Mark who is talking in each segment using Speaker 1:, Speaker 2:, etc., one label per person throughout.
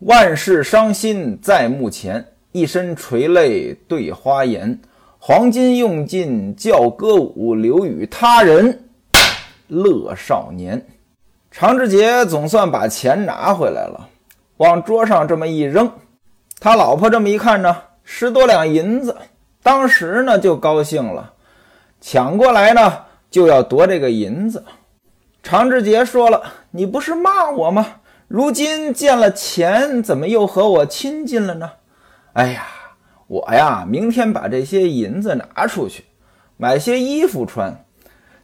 Speaker 1: 万事伤心在目前，一身垂泪对花颜。黄金用尽教歌舞，留与他人乐少年。常志杰总算把钱拿回来了，往桌上这么一扔，他老婆这么一看呢，十多两银子，当时呢就高兴了，抢过来呢就要夺这个银子。常志杰说了：“你不是骂我吗？如今见了钱，怎么又和我亲近了呢？”哎呀，我呀，明天把这些银子拿出去，买些衣服穿。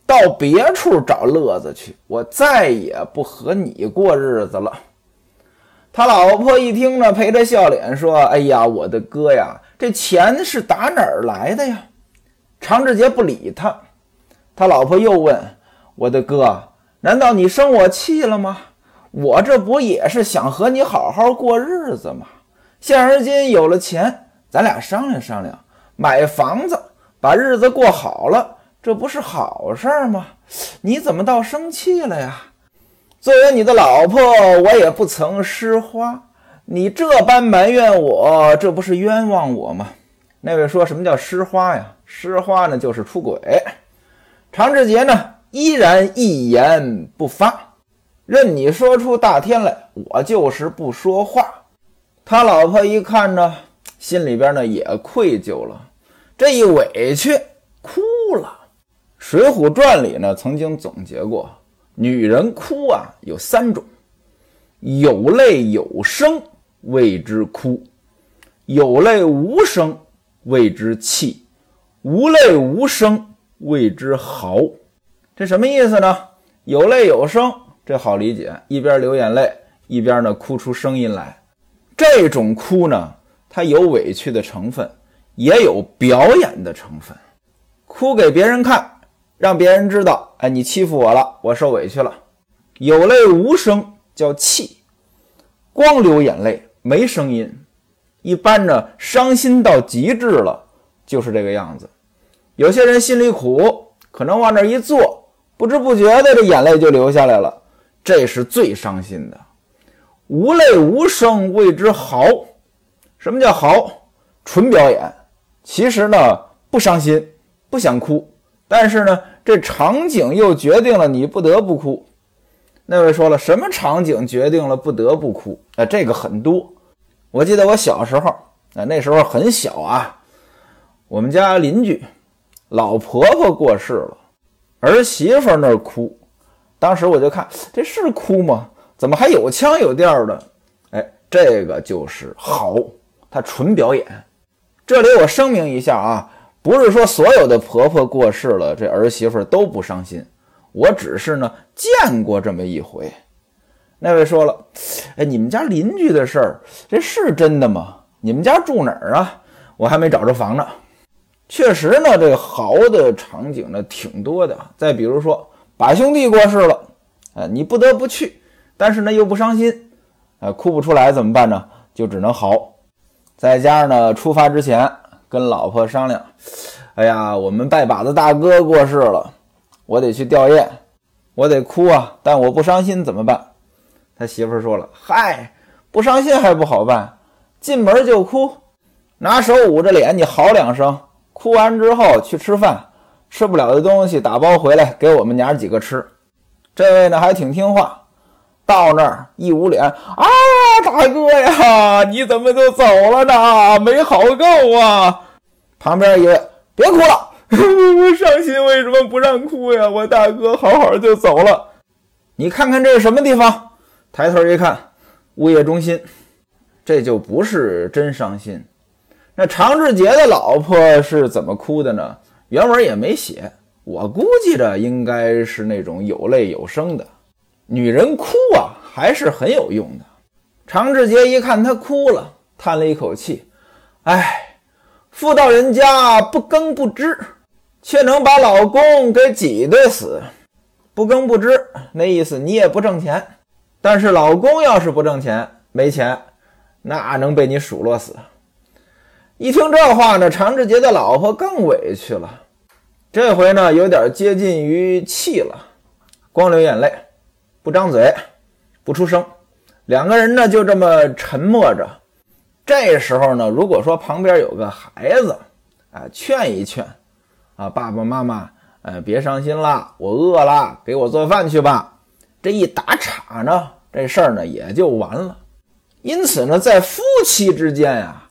Speaker 1: 到别处找乐子去，我再也不和你过日子了。他老婆一听呢，陪着笑脸说：“哎呀，我的哥呀，这钱是打哪儿来的呀？”常志杰不理他。他老婆又问：“我的哥，难道你生我气了吗？我这不也是想和你好好过日子吗？现而今有了钱，咱俩商量商量，买房子，把日子过好了。”这不是好事儿吗？你怎么倒生气了呀？作为你的老婆，我也不曾失花，你这般埋怨我，这不是冤枉我吗？那位说什么叫失花呀？失花呢，就是出轨。常志杰呢，依然一言不发，任你说出大天来，我就是不说话。他老婆一看呢，心里边呢也愧疚了，这一委屈，哭了。《水浒传》里呢，曾经总结过，女人哭啊有三种：有泪有声谓之哭，有泪无声谓之泣，无泪无声谓之嚎。这什么意思呢？有泪有声，这好理解，一边流眼泪，一边呢哭出声音来。这种哭呢，它有委屈的成分，也有表演的成分，哭给别人看。让别人知道，哎，你欺负我了，我受委屈了。有泪无声叫气，光流眼泪没声音。一般呢，伤心到极致了就是这个样子。有些人心里苦，可能往那一坐，不知不觉的这眼泪就流下来了，这是最伤心的。无泪无声谓之嚎。什么叫嚎？纯表演。其实呢，不伤心，不想哭。但是呢，这场景又决定了你不得不哭。那位说了，什么场景决定了不得不哭？啊，这个很多。我记得我小时候，啊，那时候很小啊，我们家邻居老婆婆过世了，儿媳妇那儿哭。当时我就看，这是哭吗？怎么还有腔有调的？哎，这个就是好，它纯表演。这里我声明一下啊。不是说所有的婆婆过世了，这儿媳妇都不伤心。我只是呢见过这么一回。那位说了，哎，你们家邻居的事儿，这是真的吗？你们家住哪儿啊？我还没找着房呢。确实呢，这个嚎的场景呢挺多的。再比如说，把兄弟过世了，呃，你不得不去，但是呢又不伤心，哎，哭不出来怎么办呢？就只能嚎。再加上呢，出发之前。跟老婆商量，哎呀，我们拜把子大哥过世了，我得去吊唁，我得哭啊，但我不伤心怎么办？他媳妇说了，嗨，不伤心还不好办，进门就哭，拿手捂着脸，你嚎两声，哭完之后去吃饭，吃不了的东西打包回来给我们娘几个吃。这位呢还挺听话，到那儿一捂脸啊。大哥呀，你怎么就走了呢？没好够啊！旁边一位，别哭了，我伤心，为什么不让哭呀？我大哥好好就走了，你看看这是什么地方？抬头一看，物业中心，这就不是真伤心。那常志杰的老婆是怎么哭的呢？原文也没写，我估计着应该是那种有泪有声的。女人哭啊，还是很有用的。常志杰一看她哭了，叹了一口气：“哎，妇道人家不耕不织，却能把老公给挤兑死。不耕不织，那意思你也不挣钱。但是老公要是不挣钱，没钱，那能被你数落死。”一听这话呢，常志杰的老婆更委屈了。这回呢，有点接近于气了，光流眼泪，不张嘴，不出声。两个人呢就这么沉默着。这时候呢，如果说旁边有个孩子，啊，劝一劝，啊，爸爸妈妈，呃，别伤心了，我饿了，给我做饭去吧。这一打岔呢，这事儿呢也就完了。因此呢，在夫妻之间呀，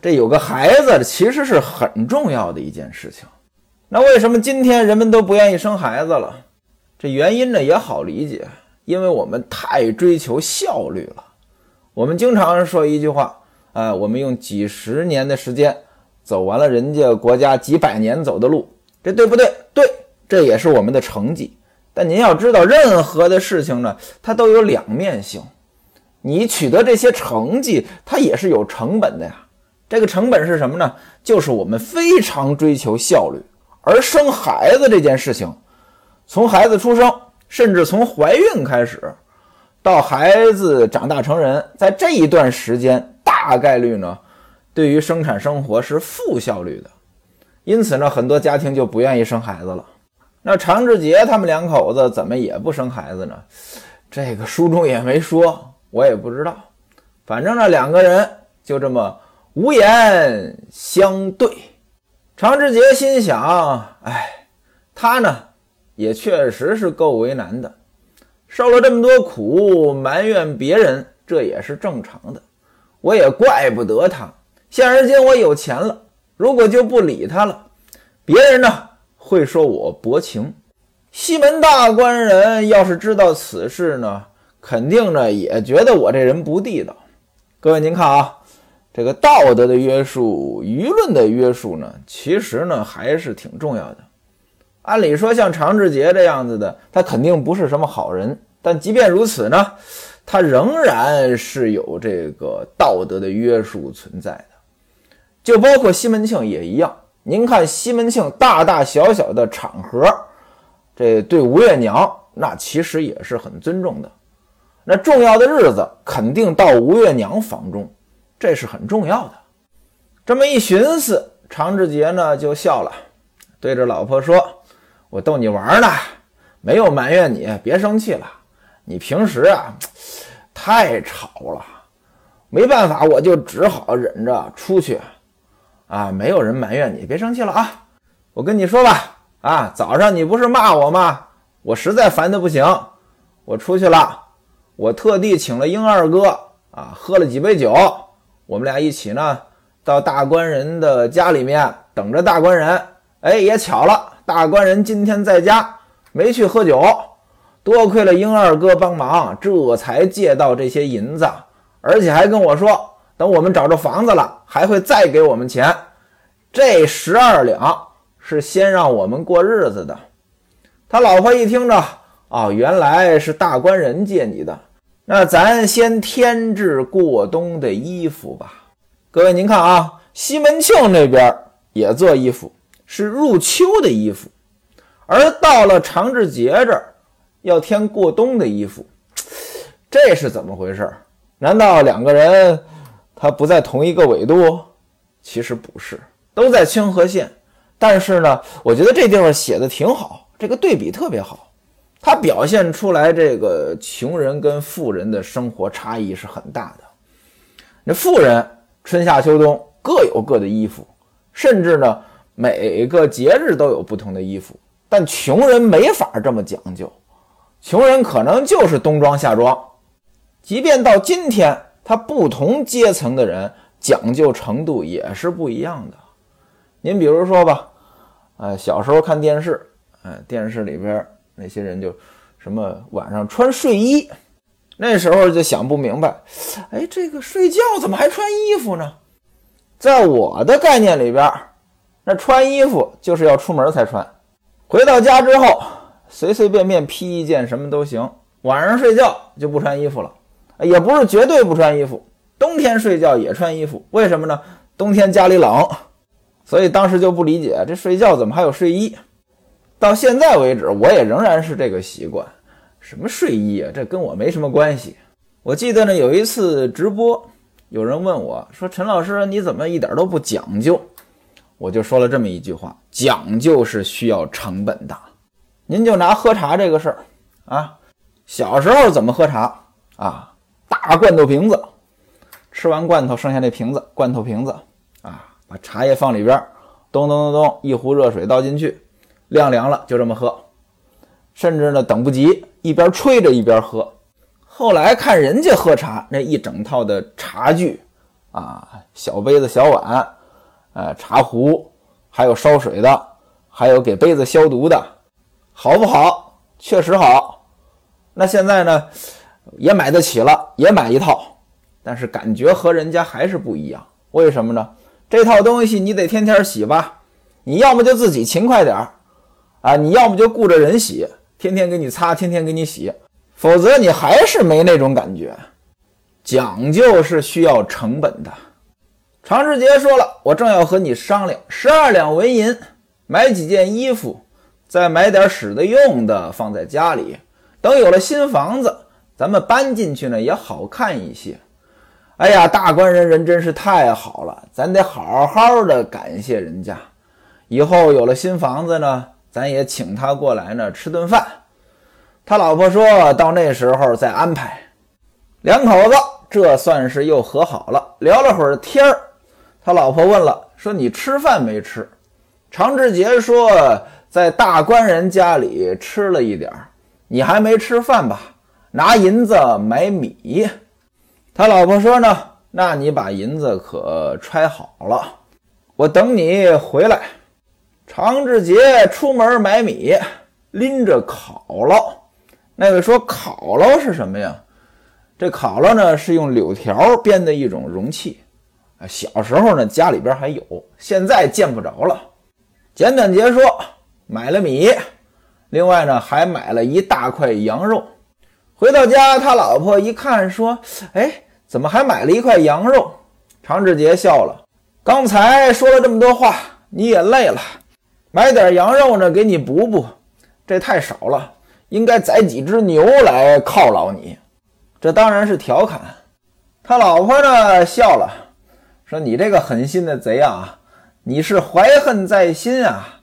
Speaker 1: 这有个孩子其实是很重要的一件事情。那为什么今天人们都不愿意生孩子了？这原因呢也好理解，因为我们太追求效率了。我们经常说一句话。啊，我们用几十年的时间走完了人家国家几百年走的路，这对不对？对，这也是我们的成绩。但您要知道，任何的事情呢，它都有两面性。你取得这些成绩，它也是有成本的呀。这个成本是什么呢？就是我们非常追求效率。而生孩子这件事情，从孩子出生，甚至从怀孕开始，到孩子长大成人，在这一段时间。大概率呢，对于生产生活是负效率的，因此呢，很多家庭就不愿意生孩子了。那常志杰他们两口子怎么也不生孩子呢？这个书中也没说，我也不知道。反正呢，两个人就这么无言相对。常志杰心想：哎，他呢也确实是够为难的，受了这么多苦，埋怨别人，这也是正常的。我也怪不得他。现而今我有钱了，如果就不理他了，别人呢会说我薄情。西门大官人要是知道此事呢，肯定呢也觉得我这人不地道。各位您看啊，这个道德的约束、舆论的约束呢，其实呢还是挺重要的。按理说，像常志杰这样子的，他肯定不是什么好人。但即便如此呢？他仍然是有这个道德的约束存在的，就包括西门庆也一样。您看西门庆大大小小的场合，这对吴月娘那其实也是很尊重的。那重要的日子肯定到吴月娘房中，这是很重要的。这么一寻思，常志杰呢就笑了，对着老婆说：“我逗你玩呢，没有埋怨你，别生气了。”你平时啊，太吵了，没办法，我就只好忍着出去，啊，没有人埋怨你，别生气了啊。我跟你说吧，啊，早上你不是骂我吗？我实在烦的不行，我出去了，我特地请了英二哥啊，喝了几杯酒，我们俩一起呢，到大官人的家里面等着大官人。哎，也巧了，大官人今天在家，没去喝酒。多亏了英二哥帮忙，这才借到这些银子，而且还跟我说，等我们找着房子了，还会再给我们钱。这十二两是先让我们过日子的。他老婆一听着，哦，原来是大官人借你的，那咱先添置过冬的衣服吧。各位您看啊，西门庆那边也做衣服，是入秋的衣服，而到了常志杰这儿。要添过冬的衣服，这是怎么回事？难道两个人他不在同一个纬度？其实不是，都在清河县。但是呢，我觉得这地方写的挺好，这个对比特别好，它表现出来这个穷人跟富人的生活差异是很大的。那富人春夏秋冬各有各的衣服，甚至呢每个节日都有不同的衣服，但穷人没法这么讲究。穷人可能就是冬装夏装，即便到今天，他不同阶层的人讲究程度也是不一样的。您比如说吧，呃，小时候看电视，呃，电视里边那些人就什么晚上穿睡衣，那时候就想不明白，哎，这个睡觉怎么还穿衣服呢？在我的概念里边，那穿衣服就是要出门才穿，回到家之后。随随便便披一件什么都行，晚上睡觉就不穿衣服了，也不是绝对不穿衣服，冬天睡觉也穿衣服，为什么呢？冬天家里冷，所以当时就不理解这睡觉怎么还有睡衣。到现在为止，我也仍然是这个习惯。什么睡衣啊，这跟我没什么关系。我记得呢，有一次直播，有人问我说：“陈老师，你怎么一点都不讲究？”我就说了这么一句话：“讲究是需要成本的。”您就拿喝茶这个事儿啊，小时候怎么喝茶啊？大罐头瓶子。吃完罐头，剩下那瓶子，罐头瓶子啊，把茶叶放里边，咚咚咚咚，一壶热水倒进去，晾凉了就这么喝。甚至呢，等不及，一边吹着一边喝。后来看人家喝茶，那一整套的茶具啊，小杯子、小碗，呃，茶壶，还有烧水的，还有给杯子消毒的，好不好？确实好。那现在呢，也买得起了，也买一套。但是感觉和人家还是不一样，为什么呢？这套东西你得天天洗吧，你要么就自己勤快点儿，啊，你要么就雇着人洗，天天给你擦，天天给你洗，否则你还是没那种感觉。讲究是需要成本的。常志杰说了，我正要和你商量，十二两纹银买几件衣服，再买点使得用的放在家里，等有了新房子，咱们搬进去呢也好看一些。哎呀，大官人人真是太好了，咱得好好的感谢人家。以后有了新房子呢，咱也请他过来呢吃顿饭。他老婆说到那时候再安排。两口子这算是又和好了，聊了会儿天儿。他老婆问了，说你吃饭没吃？常志杰说在大官人家里吃了一点儿，你还没吃饭吧？拿银子买米。他老婆说呢，那你把银子可揣好了，我等你回来。常志杰出门买米，拎着烤烙。那位说烤烙是什么呀？这烤烙呢是用柳条编的一种容器。啊，小时候呢家里边还有，现在见不着了。简短截说，买了米，另外呢还买了一大块羊肉。回到家，他老婆一看，说：“哎，怎么还买了一块羊肉？”常志杰笑了：“刚才说了这么多话，你也累了，买点羊肉呢，给你补补。这太少了，应该宰几只牛来犒劳你。”这当然是调侃。他老婆呢笑了，说：“你这个狠心的贼啊，你是怀恨在心啊！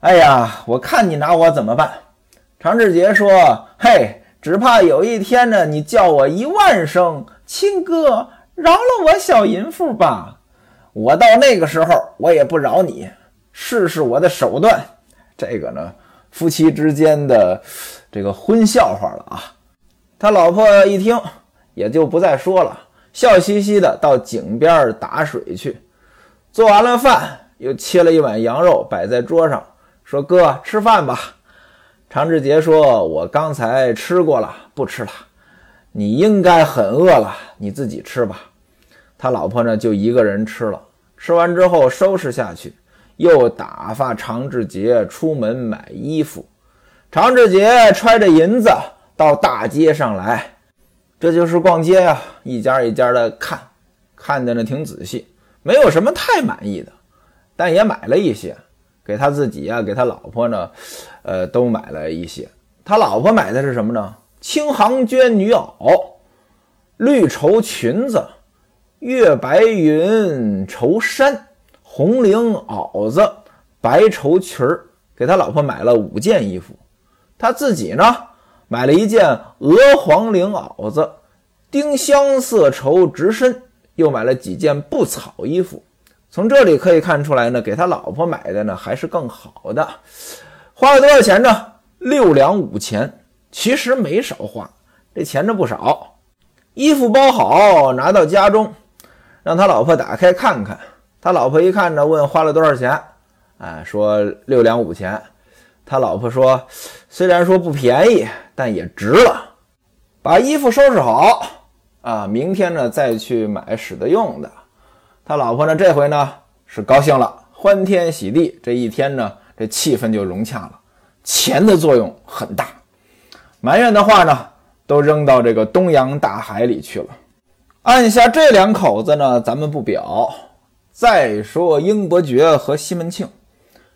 Speaker 1: 哎呀，我看你拿我怎么办？”常志杰说：“嘿。”只怕有一天呢，你叫我一万声亲哥，饶了我小淫妇吧！我到那个时候，我也不饶你。试试我的手段。这个呢，夫妻之间的这个荤笑话了啊。他老婆一听，也就不再说了，笑嘻嘻的到井边打水去。做完了饭，又切了一碗羊肉摆在桌上，说：“哥，吃饭吧。”常志杰说：“我刚才吃过了，不吃了。你应该很饿了，你自己吃吧。”他老婆呢，就一个人吃了。吃完之后收拾下去，又打发常志杰出门买衣服。常志杰揣着银子到大街上来，这就是逛街呀，一家一家的看，看的呢挺仔细，没有什么太满意的，但也买了一些。给他自己呀，给他老婆呢，呃，都买了一些。他老婆买的是什么呢？青杭绢女袄、绿绸裙子、月白云绸衫、红绫袄子、白绸裙儿，给他老婆买了五件衣服。他自己呢，买了一件鹅黄绫袄子、丁香色绸直身，又买了几件布草衣服。从这里可以看出来呢，给他老婆买的呢还是更好的，花了多少钱呢？六两五钱，其实没少花，这钱呢不少。衣服包好，拿到家中，让他老婆打开看看。他老婆一看呢，问花了多少钱？哎，说六两五钱。他老婆说，虽然说不便宜，但也值了。把衣服收拾好啊，明天呢再去买使得用的。他老婆呢？这回呢是高兴了，欢天喜地。这一天呢，这气氛就融洽了。钱的作用很大，埋怨的话呢，都扔到这个东洋大海里去了。按下这两口子呢，咱们不表。再说英伯爵和西门庆，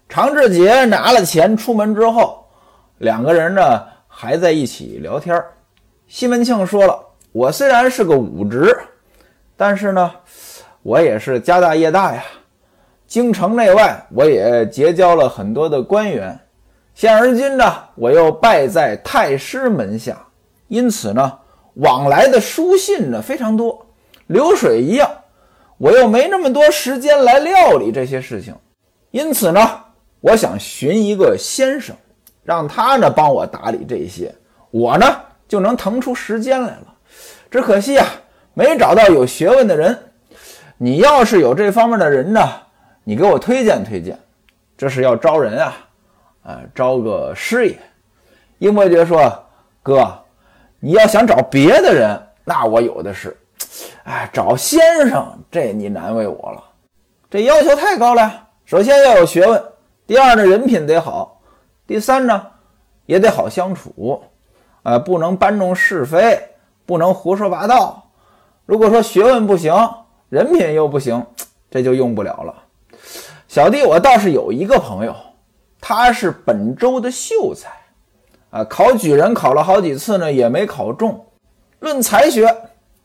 Speaker 1: 常志杰拿了钱出门之后，两个人呢还在一起聊天。西门庆说了：“我虽然是个武职，但是呢。”我也是家大业大呀，京城内外我也结交了很多的官员，现而今呢，我又拜在太师门下，因此呢，往来的书信呢非常多，流水一样。我又没那么多时间来料理这些事情，因此呢，我想寻一个先生，让他呢帮我打理这些，我呢就能腾出时间来了。只可惜啊，没找到有学问的人。你要是有这方面的人呢，你给我推荐推荐。这是要招人啊，啊，招个师爷。英伯爵说：“哥，你要想找别的人，那我有的是。哎，找先生，这你难为我了。这要求太高了。首先要有学问，第二呢，人品得好，第三呢，也得好相处。啊，不能搬弄是非，不能胡说八道。如果说学问不行，人品又不行，这就用不了了。”小弟我倒是有一个朋友，他是本州的秀才，啊，考举人考了好几次呢，也没考中。论才学，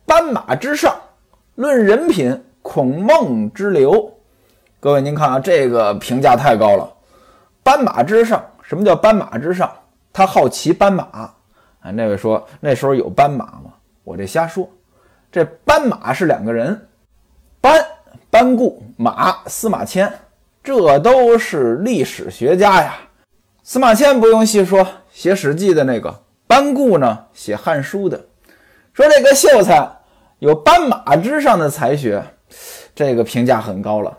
Speaker 1: 斑马之上；论人品，孔孟之流。各位您看啊，这个评价太高了。斑马之上，什么叫斑马之上？他好骑斑马啊。那位说那时候有斑马吗？我这瞎说。这斑马是两个人，斑班固，马司马迁。这都是历史学家呀，司马迁不用细说，写《史记》的那个；班固呢，写《汉书》的。说这个秀才有斑马之上的才学，这个评价很高了。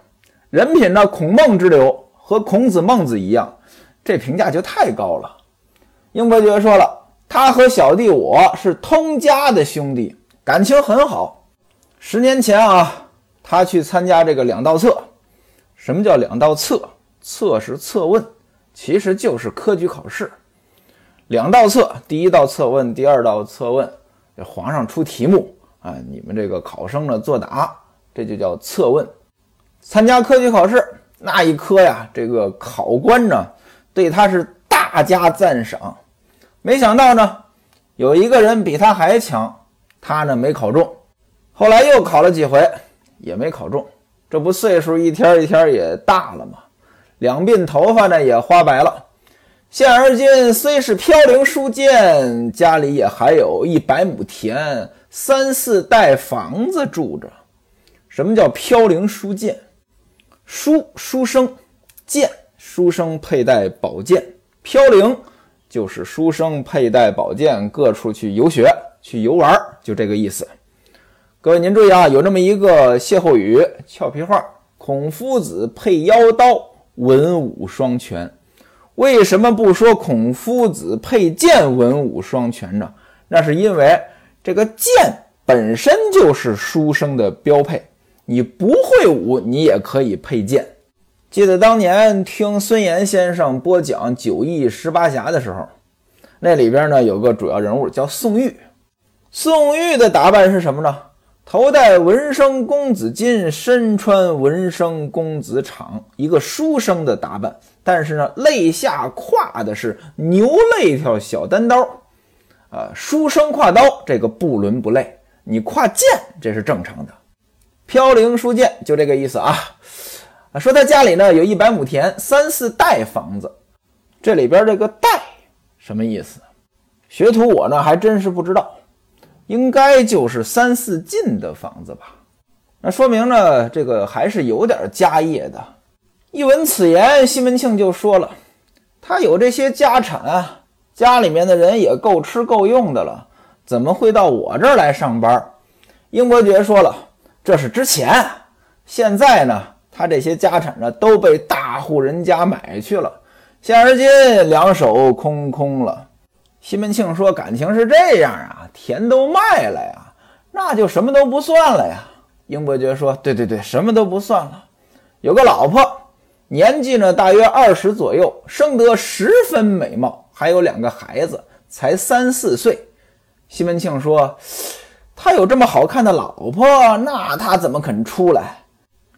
Speaker 1: 人品呢，孔孟之流，和孔子、孟子一样，这评价就太高了。英伯爵说了，他和小弟我是通家的兄弟，感情很好。十年前啊，他去参加这个两道测。什么叫两道测？测是测问，其实就是科举考试。两道测，第一道测问，第二道测问，皇上出题目啊，你们这个考生呢作答，这就叫测问。参加科举考试那一科呀，这个考官呢对他是大加赞赏。没想到呢，有一个人比他还强，他呢没考中，后来又考了几回，也没考中。这不岁数一天一天也大了吗？两鬓头发呢也花白了。现而今虽是飘零书剑，家里也还有一百亩田、三四代房子住着。什么叫飘零书剑？书书生，剑书生佩戴宝剑。飘零就是书生佩戴宝剑各处去游学、去游玩，就这个意思。各位您注意啊，有这么一个歇后语俏皮话：孔夫子配腰刀，文武双全。为什么不说孔夫子配剑，文武双全呢？那是因为这个剑本身就是书生的标配，你不会武，你也可以配剑。记得当年听孙岩先生播讲《九义十八侠》的时候，那里边呢有个主要人物叫宋玉。宋玉的打扮是什么呢？头戴文生公子巾，身穿文生公子氅，一个书生的打扮。但是呢，肋下挎的是牛肋条小单刀，啊，书生挎刀这个不伦不类。你挎剑这是正常的，飘零书剑就这个意思啊。说他家里呢有一百亩田，三四代房子，这里边这个代什么意思？学徒我呢还真是不知道。应该就是三四进的房子吧？那说明呢，这个还是有点家业的。一闻此言，西门庆就说了：“他有这些家产，家里面的人也够吃够用的了，怎么会到我这儿来上班？”英伯爵说了：“这是之前，现在呢，他这些家产呢都被大户人家买去了，现而今两手空空了。”西门庆说：“感情是这样啊，田都卖了呀，那就什么都不算了呀。”英伯爵说：“对对对，什么都不算了。有个老婆，年纪呢大约二十左右，生得十分美貌，还有两个孩子，才三四岁。”西门庆说：“他有这么好看的老婆，那他怎么肯出来？”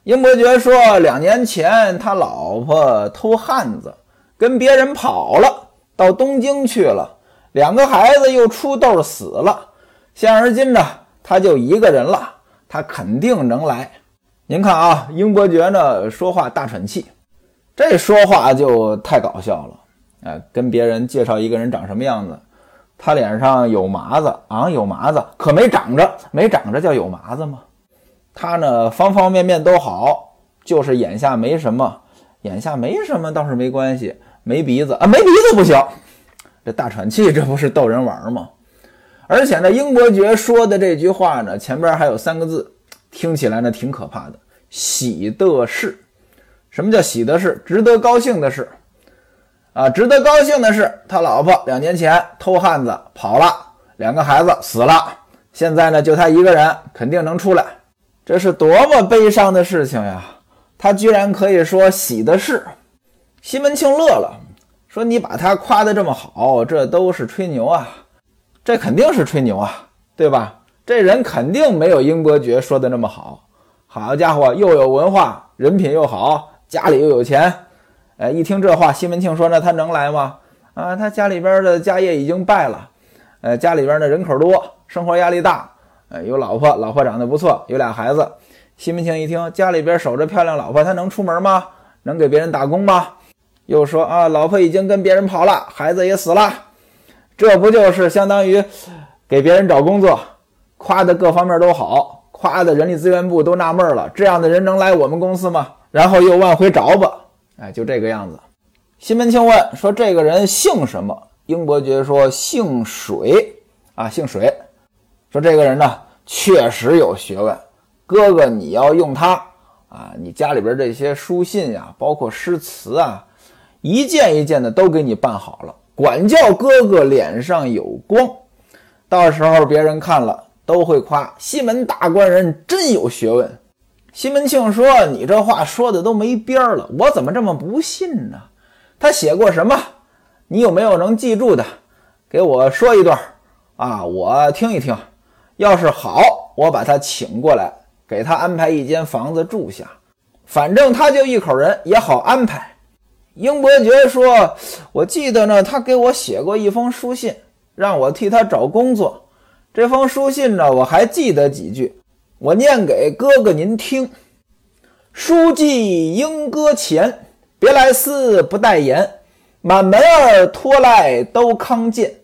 Speaker 1: 英伯爵说：“两年前他老婆偷汉子，跟别人跑了，到东京去了。”两个孩子又出痘死了，现而今呢，他就一个人了，他肯定能来。您看啊，英伯爵呢说话大喘气，这说话就太搞笑了。哎，跟别人介绍一个人长什么样子，他脸上有麻子啊，有麻子，可没长着，没长着叫有麻子吗？他呢，方方面面都好，就是眼下没什么，眼下没什么倒是没关系，没鼻子啊，没鼻子不行，这大喘气，这不是逗人玩吗？而且呢，英伯爵说的这句话呢，前边还有三个字，听起来呢挺可怕的，喜的是。什么叫喜的是？值得高兴的是。啊，值得高兴的是，他老婆两年前偷汉子跑了，两个孩子死了，现在呢就他一个人，肯定能出来，这是多么悲伤的事情呀！他居然可以说喜的是。西门庆乐了，说：“你把他夸得这么好，这都是吹牛啊，这肯定是吹牛啊，对吧？这人肯定没有英伯爵说的那么好。好家伙，又有文化，人品又好，家里又有钱。”哎，一听这话，西门庆说：“那他能来吗？啊，他家里边的家业已经败了，呃，家里边的人口多，生活压力大，呃，有老婆，老婆长得不错，有俩孩子。西门庆一听，家里边守着漂亮老婆，他能出门吗？能给别人打工吗？又说啊，老婆已经跟别人跑了，孩子也死了，这不就是相当于给别人找工作，夸的各方面都好，夸的人力资源部都纳闷了，这样的人能来我们公司吗？然后又往回找吧。”哎，就这个样子。西门庆问说：“这个人姓什么？”英伯爵说：“姓水啊，姓水。”说这个人呢，确实有学问。哥哥，你要用他啊，你家里边这些书信呀，包括诗词啊，一件一件的都给你办好了，管教哥哥脸上有光。到时候别人看了都会夸西门大官人真有学问。西门庆说：“你这话说的？都没边儿了，我怎么？这么？不信呢？他写过什么？你有没有能记住的？给我说一段啊，我听一听。要是好，我把他请过来，给他安排一间房子住下。反正他就一口人，也好安排。”英伯爵说：“我记得呢，他给我写过一封书信，让我替他找工作。这封书信呢，我还记得几句。”我念给哥哥您听：书记莺歌前，别来司不待言，满门儿拖来都康健。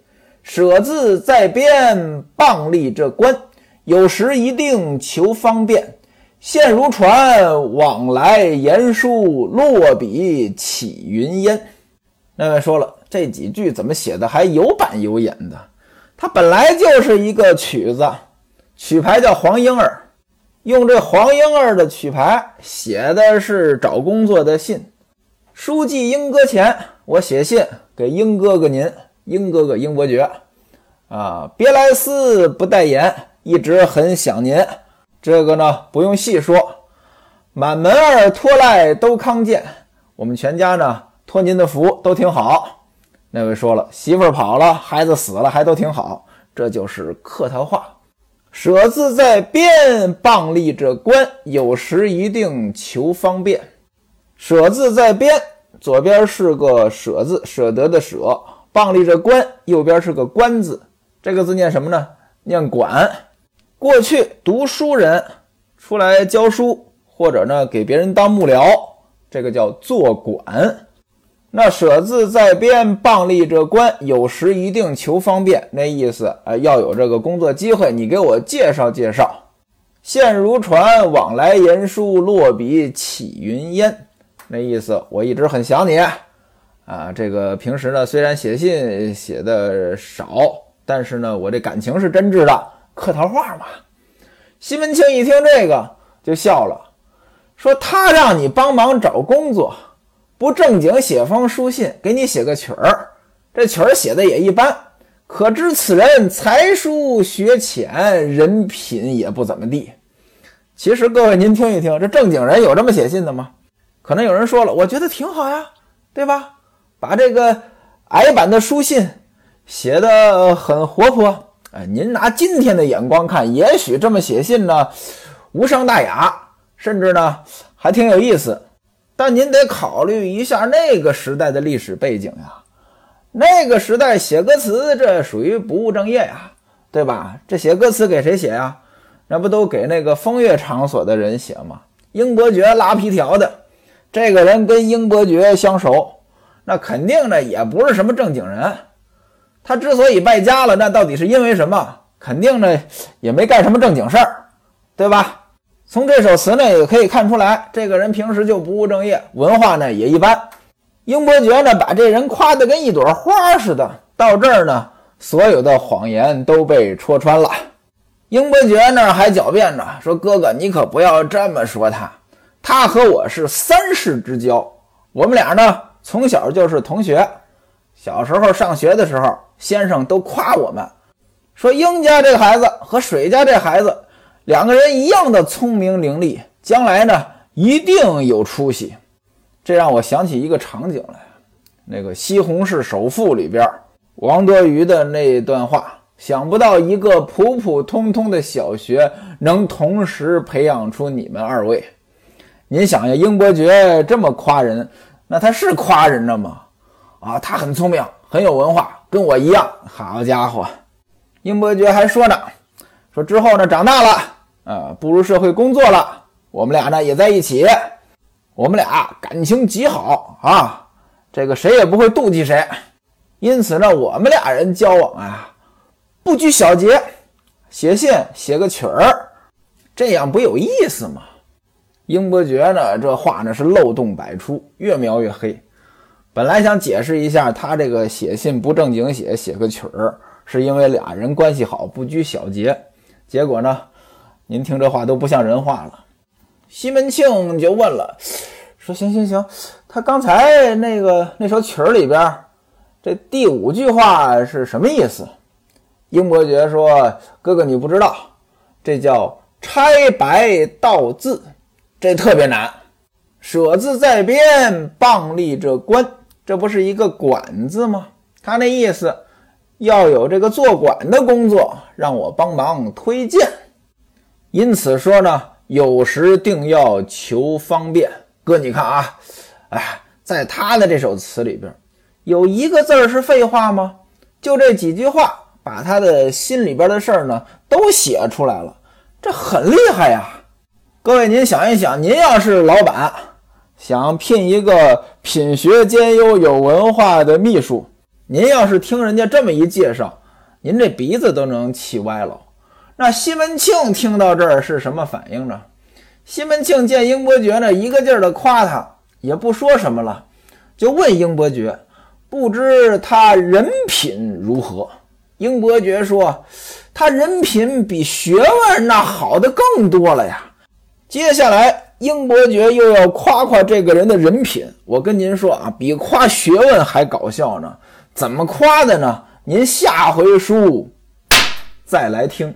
Speaker 1: 舍字在边，傍立这官，有时一定求方便。现如船往来言书，落笔起云烟。那位说了，这几句怎么写的还有板有眼的？它本来就是一个曲子，曲牌叫黄莺儿。用这黄莺儿的曲牌写的是找工作的信。书记英哥前，我写信给英哥哥您，英哥哥英伯爵啊，别来思不代言，一直很想您。这个呢不用细说，满门儿托赖都康健，我们全家呢托您的福都挺好。那位说了，媳妇儿跑了，孩子死了，还都挺好，这就是客套话。舍字在边，傍立着官，有时一定求方便。舍字在边，左边是个舍字，舍得的舍；傍立着官，右边是个官字。这个字念什么呢？念管。过去读书人出来教书，或者呢给别人当幕僚，这个叫做管。那舍字在边，傍立着官，有时一定求方便。那意思，哎，要有这个工作机会，你给我介绍介绍。现如船往来言书，落笔起云烟。那意思，我一直很想你啊。这个平时呢，虽然写信写的少，但是呢，我这感情是真挚的，客套话嘛。西门庆一听这个就笑了，说他让你帮忙找工作。不正经写封书信，给你写个曲儿，这曲儿写的也一般，可知此人才疏学浅，人品也不怎么地。其实各位您听一听，这正经人有这么写信的吗？可能有人说了，我觉得挺好呀，对吧？把这个矮版的书信写的很活泼，哎，您拿今天的眼光看，也许这么写信呢，无伤大雅，甚至呢还挺有意思。但您得考虑一下那个时代的历史背景呀，那个时代写歌词这属于不务正业呀，对吧？这写歌词给谁写呀？那不都给那个风月场所的人写吗？英伯爵拉皮条的，这个人跟英伯爵相熟，那肯定呢也不是什么正经人。他之所以败家了，那到底是因为什么？肯定呢也没干什么正经事儿，对吧？从这首词呢也可以看出来，这个人平时就不务正业，文化呢也一般。英伯爵呢把这人夸得跟一朵花似的，到这儿呢，所有的谎言都被戳穿了。英伯爵那儿还狡辩着说：“哥哥，你可不要这么说他，他和我是三世之交，我们俩呢从小就是同学。小时候上学的时候，先生都夸我们，说英家这孩子和水家这孩子两个人一样的聪明伶俐，将来呢一定有出息。”这让我想起一个场景来，那个《西红柿首富》里边王多鱼的那段话。想不到一个普普通通的小学能同时培养出你们二位。您想呀，英伯爵这么夸人，那他是夸人呢吗？啊，他很聪明，很有文化，跟我一样。好家伙，英伯爵还说呢，说之后呢，长大了，啊，步入社会工作了，我们俩呢也在一起，我们俩感情极好啊，这个谁也不会妒忌谁，因此呢，我们俩人交往啊。不拘小节，写信写个曲儿，这样不有意思吗？英伯爵呢，这话呢是漏洞百出，越描越黑。本来想解释一下，他这个写信不正经写，写个曲儿，是因为俩人关系好，不拘小节。结果呢，您听这话都不像人话了。西门庆就问了，说：“行行行，他刚才那个那首曲儿里边，这第五句话是什么意思？”英伯爵说：“哥哥，你不知道，这叫拆白道字，这特别难。舍字在边，棒立着官，这不是一个管字吗？他那意思要有这个做管的工作，让我帮忙推荐。因此说呢，有时定要求方便。哥，你看啊，哎，在他的这首词里边，有一个字是废话吗？就这几句话。”把他的心里边的事儿呢都写出来了，这很厉害呀！各位，您想一想，您要是老板，想聘一个品学兼优、有文化的秘书，您要是听人家这么一介绍，您这鼻子都能气歪了。那西门庆听到这儿是什么反应呢？西门庆见英伯爵呢一个劲儿的夸他，也不说什么了，就问英伯爵，不知他人品如何？英伯爵说：“他人品比学问那好的更多了呀。”接下来，英伯爵又要夸夸这个人的人品。我跟您说啊，比夸学问还搞笑呢。怎么夸的呢？您下回书再来听。